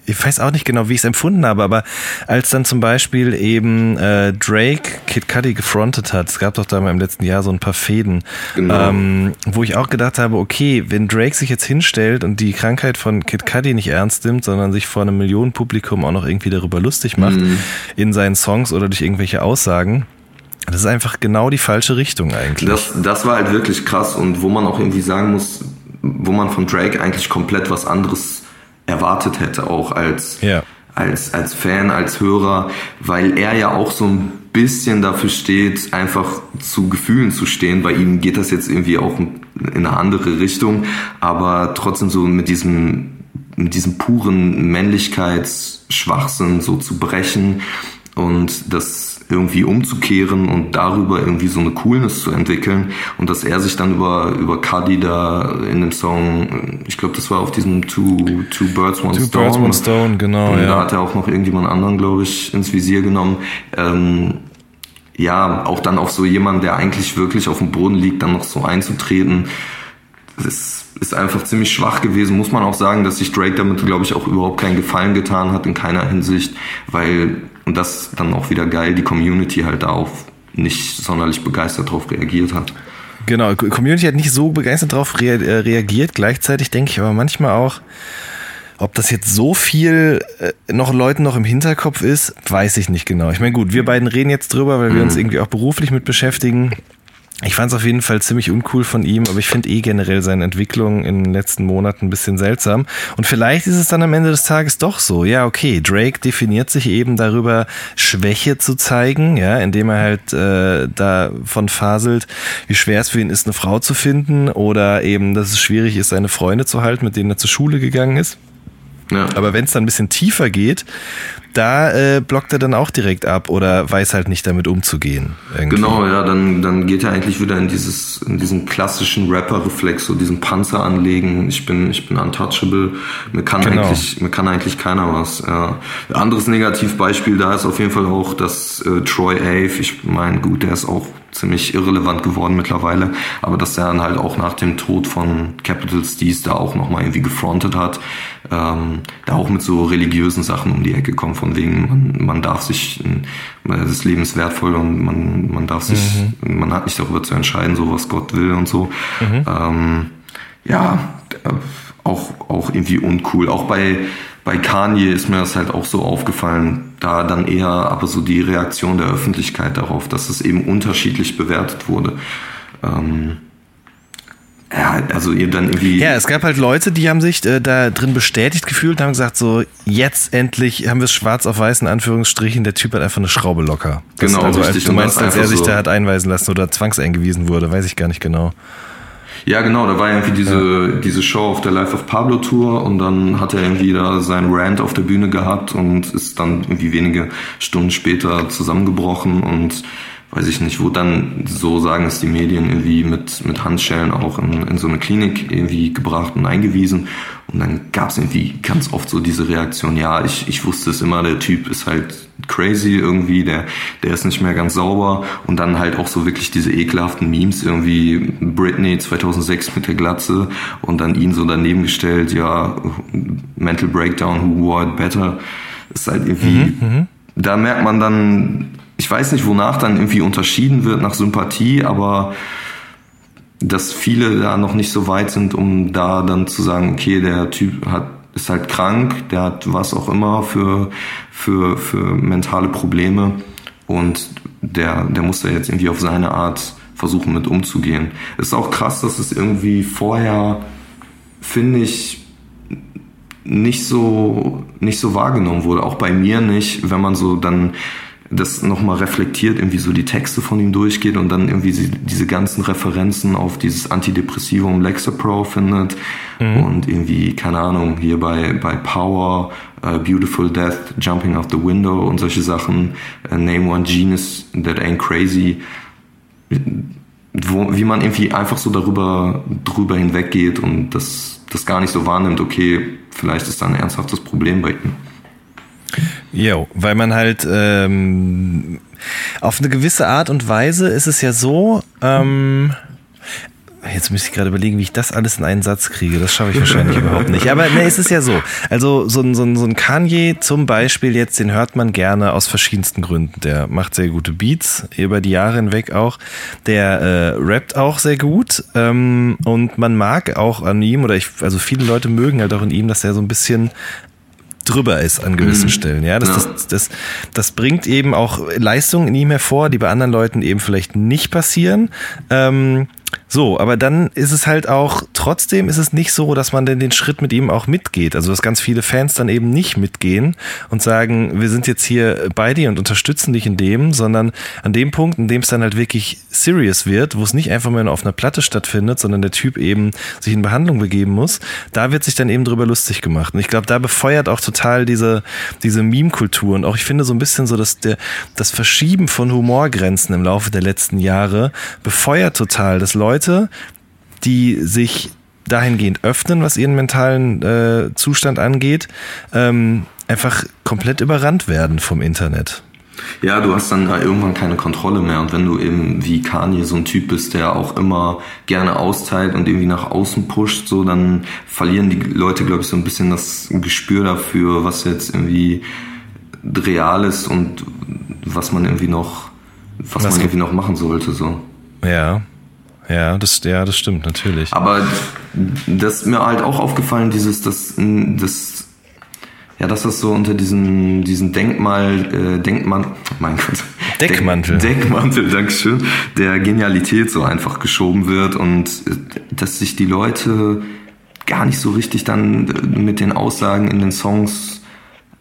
ich weiß auch nicht genau, wie ich es empfunden habe, aber als dann zum Beispiel eben äh, Drake Kid Cudi gefrontet hat, es gab doch da mal im letzten Jahr so ein paar Fäden, genau. ähm, wo ich auch gedacht habe, okay, wenn Drake sich jetzt hinstellt und die Krankheit von Kid Cudi nicht ernst nimmt, sondern sich vor einem Millionenpublikum auch noch irgendwie darüber lustig macht mhm. in seinen Songs oder durch irgendwelche Aussagen, das ist einfach genau die falsche Richtung eigentlich.
Das, das war halt wirklich krass und wo man auch irgendwie sagen muss, wo man von Drake eigentlich komplett was anderes erwartet hätte, auch als, ja. als, als Fan, als Hörer, weil er ja auch so ein bisschen dafür steht, einfach zu Gefühlen zu stehen. Bei ihm geht das jetzt irgendwie auch in eine andere Richtung, aber trotzdem so mit diesem, mit diesem puren Männlichkeitsschwachsinn so zu brechen und das irgendwie umzukehren und darüber irgendwie so eine Coolness zu entwickeln und dass er sich dann über über Cuddy da in dem Song, ich glaube, das war auf diesem Two Two Birds One
Two
Stone.
Birds One Stone, genau.
Und
ja.
da hat er auch noch irgendjemand anderen, glaube ich, ins Visier genommen. Ähm, ja, auch dann auf so jemanden, der eigentlich wirklich auf dem Boden liegt, dann noch so einzutreten, das ist, ist einfach ziemlich schwach gewesen. Muss man auch sagen, dass sich Drake damit, glaube ich, auch überhaupt keinen Gefallen getan hat in keiner Hinsicht, weil und das dann auch wieder geil, die Community halt darauf nicht sonderlich begeistert darauf reagiert hat.
Genau, Community hat nicht so begeistert darauf äh, reagiert. Gleichzeitig denke ich aber manchmal auch, ob das jetzt so viel äh, noch Leuten noch im Hinterkopf ist, weiß ich nicht genau. Ich meine, gut, wir beiden reden jetzt drüber, weil wir uns mhm. irgendwie auch beruflich mit beschäftigen. Ich fand es auf jeden Fall ziemlich uncool von ihm, aber ich finde eh generell seine Entwicklung in den letzten Monaten ein bisschen seltsam. Und vielleicht ist es dann am Ende des Tages doch so. Ja, okay, Drake definiert sich eben darüber, Schwäche zu zeigen, ja, indem er halt äh, davon faselt, wie schwer es für ihn ist, eine Frau zu finden oder eben, dass es schwierig ist, seine Freunde zu halten, mit denen er zur Schule gegangen ist. Ja. Aber wenn es dann ein bisschen tiefer geht, da äh, blockt er dann auch direkt ab oder weiß halt nicht damit umzugehen.
Irgendwie. Genau, ja, dann, dann geht er eigentlich wieder in dieses, in diesen klassischen Rapper-Reflex, so diesen Panzer anlegen, ich bin, ich bin untouchable, mir kann genau. eigentlich, mir kann eigentlich keiner was. Ja. Anderes Negativbeispiel da ist auf jeden Fall auch, dass äh, Troy Ave, ich meine, gut, der ist auch ziemlich irrelevant geworden mittlerweile, aber dass er dann halt auch nach dem Tod von Capital Steez da auch nochmal irgendwie gefrontet hat, ähm, da auch mit so religiösen Sachen um die Ecke kommt, von wegen, man, man darf sich, das Leben ist wertvoll und man, man darf sich, mhm. man hat nicht darüber zu entscheiden, so was Gott will und so. Mhm. Ähm, ja, auch, auch irgendwie uncool. Auch bei, bei Kanye ist mir das halt auch so aufgefallen, da dann eher aber so die Reaktion der Öffentlichkeit darauf, dass es eben unterschiedlich bewertet wurde. Ähm, ja, also ihr dann irgendwie.
Ja, es gab halt Leute, die haben sich äh, da drin bestätigt gefühlt und haben gesagt, so, jetzt endlich haben wir es schwarz auf weiß in Anführungsstrichen, der Typ hat einfach eine Schraube locker. Das,
genau,
also,
richtig.
Du meinst, als er sich
so
da hat einweisen lassen oder zwangseingewiesen wurde, weiß ich gar nicht genau.
Ja, genau, da war irgendwie diese, ja. diese Show auf der Life of Pablo Tour und dann hat er irgendwie da seinen Rant auf der Bühne gehabt und ist dann irgendwie wenige Stunden später zusammengebrochen und weiß ich nicht, wo dann, so sagen es die Medien, irgendwie mit, mit Handschellen auch in, in so eine Klinik irgendwie gebracht und eingewiesen. Und dann gab es irgendwie ganz oft so diese Reaktion, ja, ich, ich wusste es immer, der Typ ist halt crazy irgendwie, der, der ist nicht mehr ganz sauber. Und dann halt auch so wirklich diese ekelhaften Memes, irgendwie Britney 2006 mit der Glatze und dann ihn so daneben gestellt, ja, Mental Breakdown, who wore it better. ist halt irgendwie, mhm, mhm. Da merkt man dann, ich weiß nicht, wonach dann irgendwie unterschieden wird nach Sympathie, aber dass viele da noch nicht so weit sind, um da dann zu sagen, okay, der Typ hat ist halt krank, der hat was auch immer für, für, für mentale Probleme und der, der muss da jetzt irgendwie auf seine Art versuchen mit umzugehen. Es ist auch krass, dass es irgendwie vorher, finde ich, nicht so, nicht so wahrgenommen wurde. Auch bei mir nicht, wenn man so dann das nochmal reflektiert, irgendwie so die Texte von ihm durchgeht und dann irgendwie diese ganzen Referenzen auf dieses Antidepressivum Lexapro findet mhm. und irgendwie, keine Ahnung, hier bei, bei Power, uh, Beautiful Death, Jumping Out the Window und solche Sachen, uh, Name One Genius That Ain't Crazy, wo, wie man irgendwie einfach so darüber, drüber hinweggeht und das, das gar nicht so wahrnimmt, okay, vielleicht ist da ein ernsthaftes Problem bei ihm.
Jo, weil man halt ähm, auf eine gewisse Art und Weise ist es ja so, ähm, Jetzt müsste ich gerade überlegen, wie ich das alles in einen Satz kriege. Das schaffe ich wahrscheinlich *laughs* überhaupt nicht. Aber ne, es ist ja so. Also so ein, so, ein, so ein Kanye zum Beispiel jetzt, den hört man gerne aus verschiedensten Gründen. Der macht sehr gute Beats, über die Jahre hinweg auch. Der äh, rappt auch sehr gut. Ähm, und man mag auch an ihm, oder ich, also viele Leute mögen halt auch in ihm, dass er so ein bisschen drüber ist an gewissen mhm. Stellen. Ja, das, ja. Das, das, das bringt eben auch Leistungen in ihm hervor, die bei anderen Leuten eben vielleicht nicht passieren. Ähm, so, aber dann ist es halt auch, trotzdem ist es nicht so, dass man denn den Schritt mit ihm auch mitgeht. Also, dass ganz viele Fans dann eben nicht mitgehen und sagen, wir sind jetzt hier bei dir und unterstützen dich in dem, sondern an dem Punkt, in dem es dann halt wirklich serious wird, wo es nicht einfach mehr auf einer Platte stattfindet, sondern der Typ eben sich in Behandlung begeben muss, da wird sich dann eben drüber lustig gemacht. Und ich glaube, da befeuert auch total diese, diese Meme-Kultur und auch ich finde so ein bisschen so, dass der, das Verschieben von Humorgrenzen im Laufe der letzten Jahre befeuert total, dass Leute, die sich dahingehend öffnen, was ihren mentalen äh, Zustand angeht, ähm, einfach komplett überrannt werden vom Internet.
Ja, du hast dann irgendwann keine Kontrolle mehr. Und wenn du eben wie Kanye so ein Typ bist, der auch immer gerne austeilt und irgendwie nach außen pusht, so, dann verlieren die Leute, glaube ich, so ein bisschen das Gespür dafür, was jetzt irgendwie real ist und was man irgendwie noch, was, was man irgendwie noch machen sollte, so.
Ja. Ja, das, ja, das stimmt, natürlich.
Aber das ist mir halt auch aufgefallen, dieses, das, das, ja, dass das so unter diesen, diesen Denkmal, äh, Denkmantel, *laughs* mein Gott.
Deckmantel.
Denk, Deckmantel, Dankeschön, der Genialität so einfach geschoben wird und äh, dass sich die Leute gar nicht so richtig dann äh, mit den Aussagen in den Songs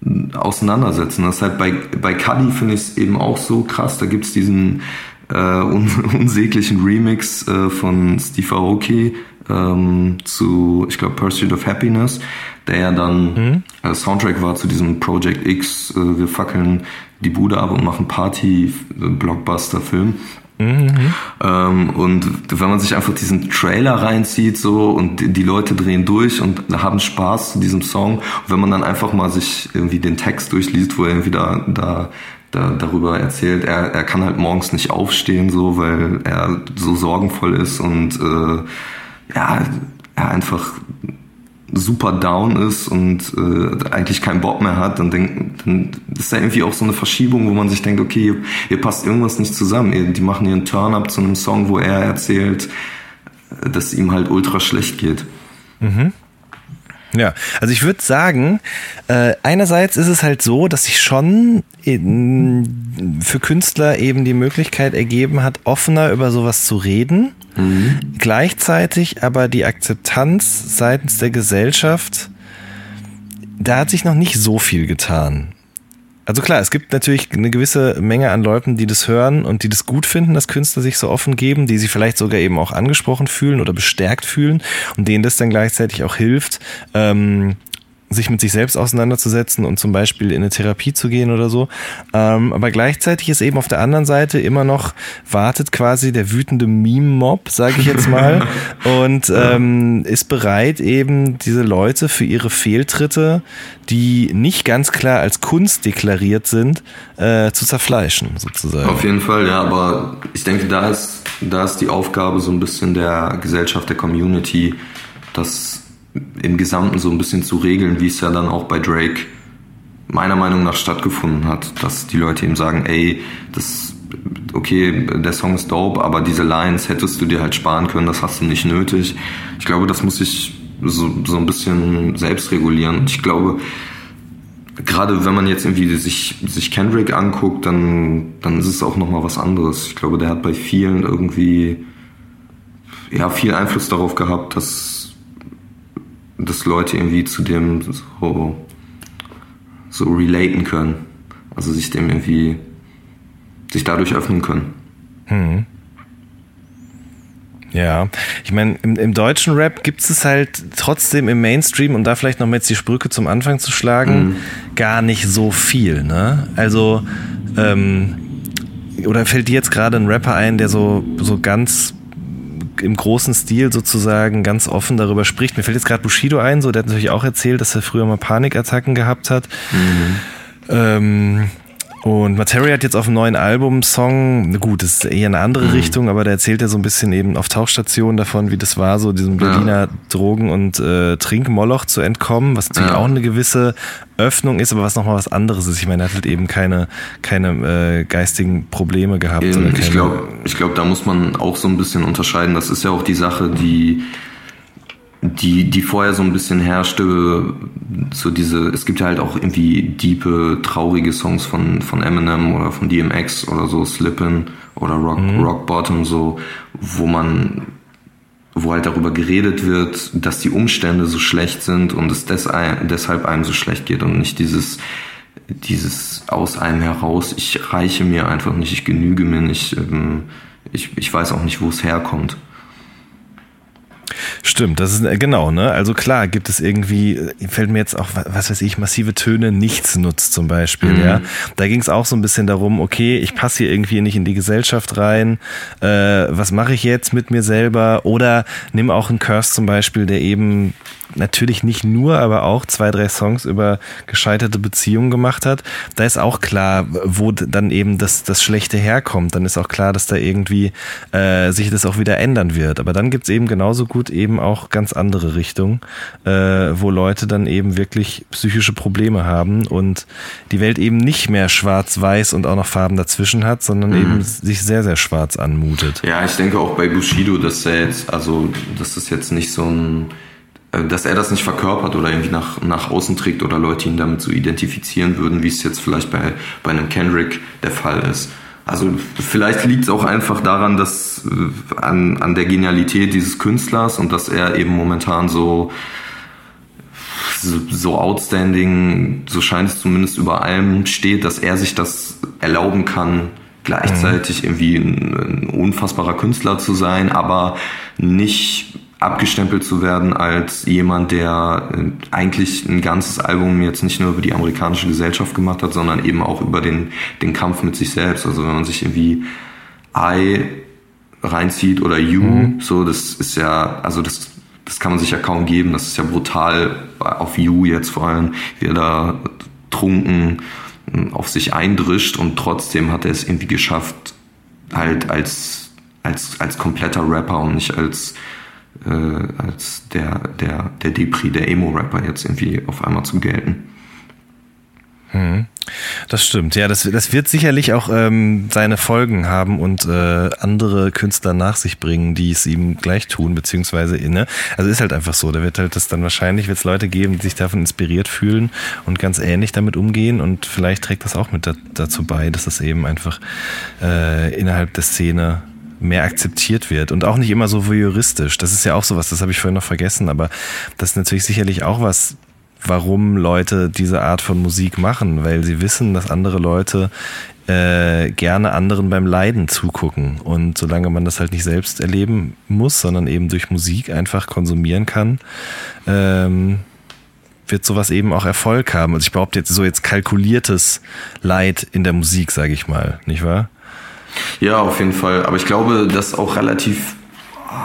äh, auseinandersetzen. Das ist halt bei, bei Cuddy finde ich es eben auch so krass. Da gibt's diesen äh, un *laughs* unsäglichen Remix äh, von Steve Aoki ähm, zu, ich glaube, Pursuit of Happiness, der ja dann mhm. äh, Soundtrack war zu diesem Project X, äh, wir fackeln die Bude ab und machen Party, äh, Blockbuster-Film. Mhm. Ähm, und wenn man sich einfach diesen Trailer reinzieht so und die Leute drehen durch und haben Spaß zu diesem Song, und wenn man dann einfach mal sich irgendwie den Text durchliest, wo er irgendwie da, da da, darüber erzählt, er, er kann halt morgens nicht aufstehen, so, weil er so sorgenvoll ist und äh, ja, er einfach super down ist und äh, eigentlich keinen Bock mehr hat, dann, denkt, dann ist da irgendwie auch so eine Verschiebung, wo man sich denkt, okay, hier, hier passt irgendwas nicht zusammen. Die machen einen Turn-up zu einem Song, wo er erzählt, dass ihm halt ultra schlecht geht.
Mhm. Ja, also ich würde sagen, äh, einerseits ist es halt so, dass sich schon in, für Künstler eben die Möglichkeit ergeben hat, offener über sowas zu reden. Mhm. Gleichzeitig aber die Akzeptanz seitens der Gesellschaft, da hat sich noch nicht so viel getan. Also klar, es gibt natürlich eine gewisse Menge an Leuten, die das hören und die das gut finden, dass Künstler sich so offen geben, die sich vielleicht sogar eben auch angesprochen fühlen oder bestärkt fühlen und denen das dann gleichzeitig auch hilft, ähm, sich mit sich selbst auseinanderzusetzen und zum Beispiel in eine Therapie zu gehen oder so. Ähm, aber gleichzeitig ist eben auf der anderen Seite immer noch, wartet quasi der wütende Meme-Mob, sage ich jetzt mal, *laughs* und ähm, ist bereit, eben diese Leute für ihre Fehltritte, die nicht ganz klar als Kunst deklariert sind, äh, zu zerfleischen, sozusagen.
Auf jeden Fall, ja, aber ich denke, da ist, da ist die Aufgabe so ein bisschen der Gesellschaft, der Community, dass im Gesamten so ein bisschen zu regeln, wie es ja dann auch bei Drake meiner Meinung nach stattgefunden hat, dass die Leute ihm sagen, ey, das okay, der Song ist dope, aber diese Lines hättest du dir halt sparen können, das hast du nicht nötig. Ich glaube, das muss ich so, so ein bisschen selbst regulieren. Ich glaube, gerade wenn man jetzt irgendwie sich, sich Kendrick anguckt, dann, dann ist es auch nochmal was anderes. Ich glaube, der hat bei vielen irgendwie ja, viel Einfluss darauf gehabt, dass dass Leute irgendwie zu dem so, so relaten können. Also sich dem irgendwie, sich dadurch öffnen können. Hm.
Ja, ich meine, im, im, deutschen Rap gibt es halt trotzdem im Mainstream, und da vielleicht noch mal jetzt die Sprücke zum Anfang zu schlagen, mhm. gar nicht so viel. Ne? Also, ähm, oder fällt dir jetzt gerade ein Rapper ein, der so, so ganz im großen Stil sozusagen ganz offen darüber spricht. Mir fällt jetzt gerade Bushido ein, so der hat natürlich auch erzählt, dass er früher mal Panikattacken gehabt hat. Mhm. Ähm, und Materia hat jetzt auf dem neuen Album Song, gut, das ist eher eine andere mhm. Richtung, aber da erzählt er so ein bisschen eben auf Tauchstationen davon, wie das war, so diesem Berliner ja. Drogen- und äh, Trinkmoloch zu entkommen, was natürlich ja. auch eine gewisse Öffnung ist, aber was nochmal was anderes ist. Ich meine, er hat halt eben keine, keine äh, geistigen Probleme gehabt.
Eben, ich glaube, ich glaub, da muss man auch so ein bisschen unterscheiden. Das ist ja auch die Sache, die die, die vorher so ein bisschen herrschte, so diese, es gibt ja halt auch irgendwie diepe, traurige Songs von, von Eminem oder von DMX oder so, Slippin' oder Rock, mhm. Rock Bottom, so, wo man, wo halt darüber geredet wird, dass die Umstände so schlecht sind und es des, deshalb einem so schlecht geht und nicht dieses, dieses aus einem heraus, ich reiche mir einfach nicht, ich genüge mir nicht, ähm, ich, ich weiß auch nicht, wo es herkommt.
Stimmt, das ist äh, genau, ne? Also klar, gibt es irgendwie, äh, fällt mir jetzt auch, was weiß ich, massive Töne nichts nutzt zum Beispiel, mhm. ja. Da ging es auch so ein bisschen darum, okay, ich passe hier irgendwie nicht in die Gesellschaft rein, äh, was mache ich jetzt mit mir selber? Oder nimm auch einen Curse zum Beispiel, der eben natürlich nicht nur, aber auch zwei, drei Songs über gescheiterte Beziehungen gemacht hat, da ist auch klar, wo dann eben das, das Schlechte herkommt. Dann ist auch klar, dass da irgendwie äh, sich das auch wieder ändern wird. Aber dann gibt's eben genauso gut eben auch ganz andere Richtungen, äh, wo Leute dann eben wirklich psychische Probleme haben und die Welt eben nicht mehr schwarz-weiß und auch noch Farben dazwischen hat, sondern mhm. eben sich sehr, sehr schwarz anmutet.
Ja, ich denke auch bei Bushido, dass er jetzt, also, dass das jetzt nicht so ein dass er das nicht verkörpert oder irgendwie nach, nach außen trägt oder Leute ihn damit so identifizieren würden, wie es jetzt vielleicht bei, bei einem Kendrick der Fall ist. Also vielleicht liegt es auch einfach daran, dass äh, an, an der Genialität dieses Künstlers und dass er eben momentan so, so, so outstanding, so scheint es zumindest über allem steht, dass er sich das erlauben kann, gleichzeitig mhm. irgendwie ein, ein unfassbarer Künstler zu sein, aber nicht abgestempelt zu werden als jemand, der äh, eigentlich ein ganzes Album jetzt nicht nur über die amerikanische Gesellschaft gemacht hat, sondern eben auch über den, den Kampf mit sich selbst. Also wenn man sich irgendwie I reinzieht oder You, mhm. so, das ist ja, also das, das kann man sich ja kaum geben. Das ist ja brutal auf You jetzt vor allem, wie er da trunken äh, auf sich eindrischt und trotzdem hat er es irgendwie geschafft, halt als, als, als kompletter Rapper und nicht als äh, als der, der, der Depri, der Emo-Rapper jetzt irgendwie auf einmal zu gelten.
Hm. Das stimmt, ja, das, das wird sicherlich auch ähm, seine Folgen haben und äh, andere Künstler nach sich bringen, die es ihm gleich tun, beziehungsweise inne. Also ist halt einfach so, da wird halt das dann wahrscheinlich wird Leute geben, die sich davon inspiriert fühlen und ganz ähnlich damit umgehen und vielleicht trägt das auch mit da, dazu bei, dass es eben einfach äh, innerhalb der Szene mehr akzeptiert wird und auch nicht immer so voyeuristisch. Das ist ja auch sowas, das habe ich vorhin noch vergessen, aber das ist natürlich sicherlich auch was, warum Leute diese Art von Musik machen, weil sie wissen, dass andere Leute äh, gerne anderen beim Leiden zugucken. Und solange man das halt nicht selbst erleben muss, sondern eben durch Musik einfach konsumieren kann, ähm, wird sowas eben auch Erfolg haben. Also ich behaupte jetzt so jetzt kalkuliertes Leid in der Musik, sage ich mal, nicht wahr?
Ja, auf jeden Fall. Aber ich glaube, das auch relativ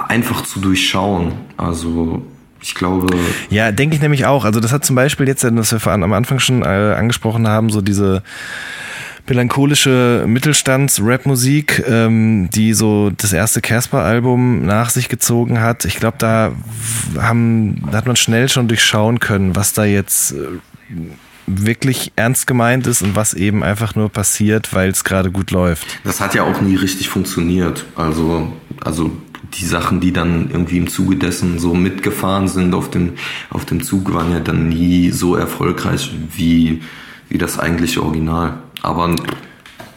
einfach zu durchschauen. Also ich glaube.
Ja, denke ich nämlich auch. Also das hat zum Beispiel jetzt, was wir am Anfang schon äh, angesprochen haben, so diese melancholische Mittelstands-Rap-Musik, ähm, die so das erste Casper-Album nach sich gezogen hat. Ich glaube, da haben, hat man schnell schon durchschauen können, was da jetzt äh, wirklich ernst gemeint ist und was eben einfach nur passiert, weil es gerade gut läuft.
Das hat ja auch nie richtig funktioniert. Also, also die Sachen, die dann irgendwie im Zuge dessen so mitgefahren sind auf dem, auf dem Zug, waren ja dann nie so erfolgreich wie, wie das eigentliche Original. Aber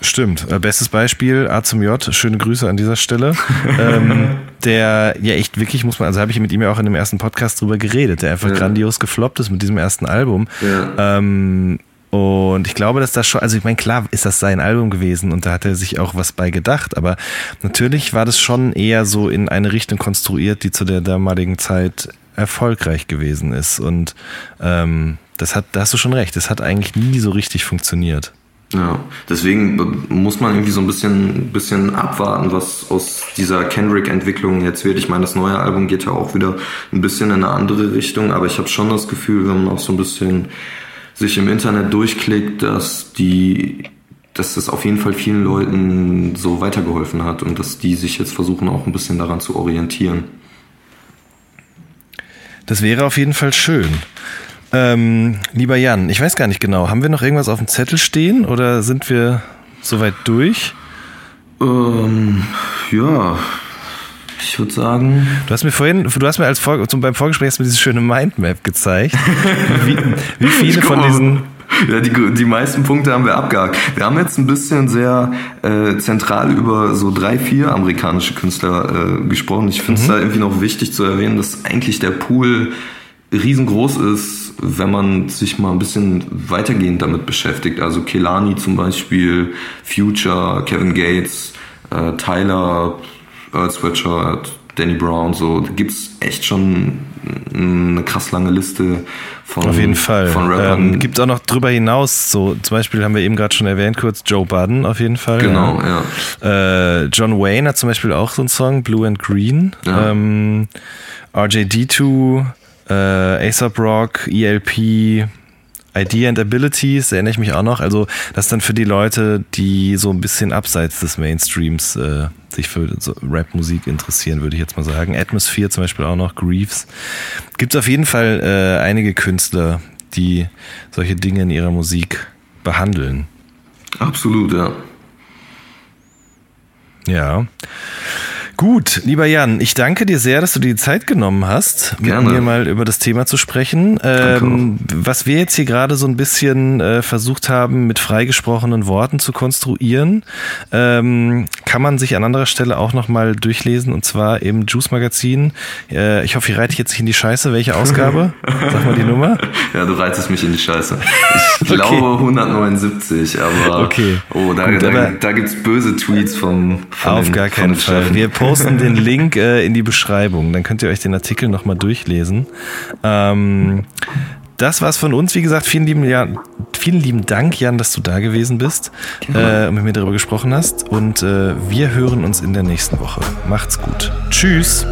Stimmt. Äh, bestes Beispiel, A zum J, schöne Grüße an dieser Stelle. ähm, *laughs* der ja echt wirklich, muss man, also habe ich mit ihm ja auch in dem ersten Podcast drüber geredet, der einfach ja. grandios gefloppt ist mit diesem ersten Album. Ja. Ähm, und ich glaube, dass das schon, also ich meine, klar ist das sein Album gewesen und da hat er sich auch was bei gedacht, aber natürlich war das schon eher so in eine Richtung konstruiert, die zu der damaligen Zeit erfolgreich gewesen ist. Und ähm, das hat, da hast du schon recht, das hat eigentlich nie so richtig funktioniert.
Ja, deswegen muss man irgendwie so ein bisschen, bisschen abwarten, was aus dieser Kendrick-Entwicklung jetzt wird. Ich meine, das neue Album geht ja auch wieder ein bisschen in eine andere Richtung, aber ich habe schon das Gefühl, wenn man auch so ein bisschen sich im Internet durchklickt, dass die dass das auf jeden Fall vielen Leuten so weitergeholfen hat und dass die sich jetzt versuchen auch ein bisschen daran zu orientieren.
Das wäre auf jeden Fall schön. Ähm, lieber Jan, ich weiß gar nicht genau, haben wir noch irgendwas auf dem Zettel stehen oder sind wir soweit durch?
Ähm, ja, ich würde sagen.
Du hast mir vorhin, du hast mir als Vor zum, beim Vorgespräch hast mir diese schöne Mindmap gezeigt. wie, wie *laughs* viele von diesen.
Ja, die, die meisten Punkte haben wir abgehakt. Wir haben jetzt ein bisschen sehr äh, zentral über so drei, vier amerikanische Künstler äh, gesprochen. Ich finde es mhm. da irgendwie noch wichtig zu erwähnen, dass eigentlich der Pool riesengroß ist, wenn man sich mal ein bisschen weitergehend damit beschäftigt. Also Kelani zum Beispiel, Future, Kevin Gates, äh, Tyler, Earl Sweatshirt, Danny Brown, so da gibt's echt schon eine krass lange Liste von
Auf jeden Fall. Von Rappern. Ähm, gibt auch noch drüber hinaus, so zum Beispiel haben wir eben gerade schon erwähnt, kurz Joe Budden auf jeden Fall.
Genau, ja.
ja. Äh, John Wayne hat zum Beispiel auch so einen Song, Blue and Green. Ja. Ähm, RJD2, äh, ASAP Rock, ELP, Idea and Abilities, erinnere ich mich auch noch. Also das ist dann für die Leute, die so ein bisschen abseits des Mainstreams äh, sich für so Rap-Musik interessieren, würde ich jetzt mal sagen. Atmosphere zum Beispiel auch noch, Greaves. Gibt es auf jeden Fall äh, einige Künstler, die solche Dinge in ihrer Musik behandeln.
Absolut, ja.
Ja. Gut, lieber Jan, ich danke dir sehr, dass du dir die Zeit genommen hast, Gerne. mit mir mal über das Thema zu sprechen. Ähm, was wir jetzt hier gerade so ein bisschen äh, versucht haben, mit freigesprochenen Worten zu konstruieren, ähm, kann man sich an anderer Stelle auch nochmal durchlesen und zwar im Juice Magazin. Äh, ich hoffe, ich reite jetzt nicht in die Scheiße. Welche *laughs* Ausgabe? Sag mal die Nummer.
Ja, du reitest mich in die Scheiße. Ich *laughs* okay. glaube 179, aber
okay.
oh, da, Gut, da, da gibt es böse Tweets vom,
von Auf den, gar keinen Fall. Wir posten *laughs* den Link äh, in die Beschreibung. Dann könnt ihr euch den Artikel nochmal durchlesen. Ähm, das war's von uns. Wie gesagt, vielen lieben, ja, vielen lieben Dank, Jan, dass du da gewesen bist äh, und mit mir darüber gesprochen hast. Und äh, wir hören uns in der nächsten Woche. Macht's gut. Tschüss.